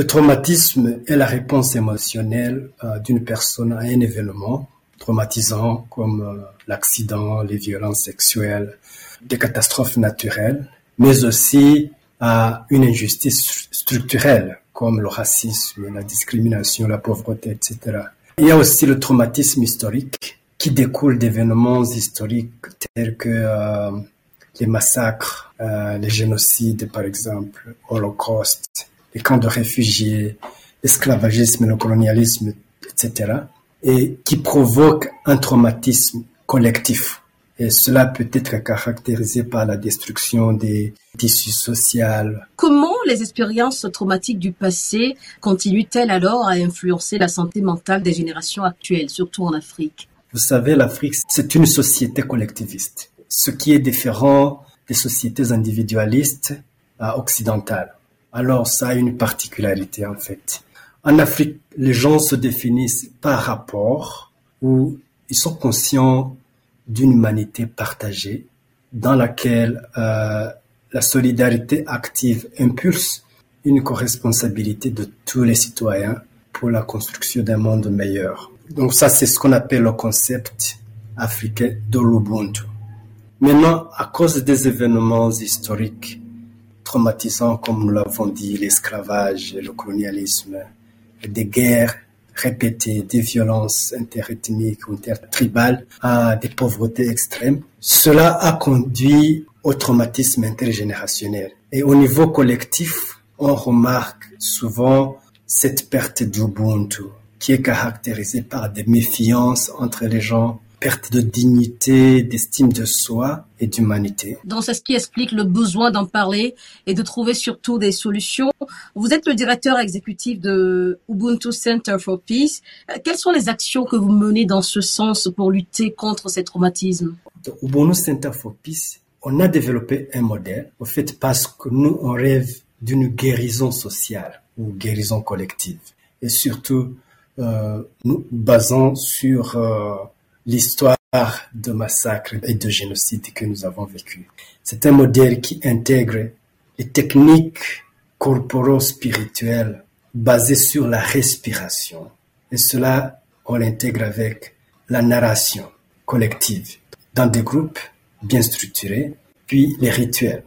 Le traumatisme est la réponse émotionnelle euh, d'une personne à un événement traumatisant comme euh, l'accident, les violences sexuelles, des catastrophes naturelles, mais aussi à une injustice structurelle comme le racisme, la discrimination, la pauvreté, etc. Il y a aussi le traumatisme historique qui découle d'événements historiques tels que euh, les massacres, les génocides par exemple, l'Holocauste, les camps de réfugiés, l'esclavagisme, le colonialisme, etc. et qui provoquent un traumatisme collectif. Et cela peut être caractérisé par la destruction des tissus sociaux. Comment les expériences traumatiques du passé continuent-elles alors à influencer la santé mentale des générations actuelles, surtout en Afrique? Vous savez, l'Afrique, c'est une société collectiviste, ce qui est différent des sociétés individualistes occidentales. Alors, ça a une particularité en fait. En Afrique, les gens se définissent par rapport où ils sont conscients d'une humanité partagée dans laquelle euh, la solidarité active impulse une co-responsabilité de tous les citoyens pour la construction d'un monde meilleur. Donc ça, c'est ce qu'on appelle le concept africain de l'Ubuntu. Maintenant, à cause des événements historiques traumatisants, comme nous l'avons dit, l'esclavage, le colonialisme, des guerres répétées, des violences interethniques ou intertribales, à des pauvretés extrêmes, cela a conduit au traumatisme intergénérationnel. Et au niveau collectif, on remarque souvent cette perte d'Ubuntu qui est caractérisée par des méfiances entre les gens, perte de dignité, d'estime de soi et d'humanité. Donc c'est ce qui explique le besoin d'en parler et de trouver surtout des solutions. Vous êtes le directeur exécutif de Ubuntu Center for Peace. Euh, quelles sont les actions que vous menez dans ce sens pour lutter contre ces traumatismes? Ubuntu Center for Peace, on a développé un modèle, au fait, parce que nous, on rêve d'une guérison sociale ou guérison collective. Et surtout, euh, nous basons sur euh, l'histoire de massacres et de génocides que nous avons vécu. C'est un modèle qui intègre les techniques corporo-spirituelles basées sur la respiration. Et cela, on l'intègre avec la narration collective dans des groupes bien structurés, puis les rituels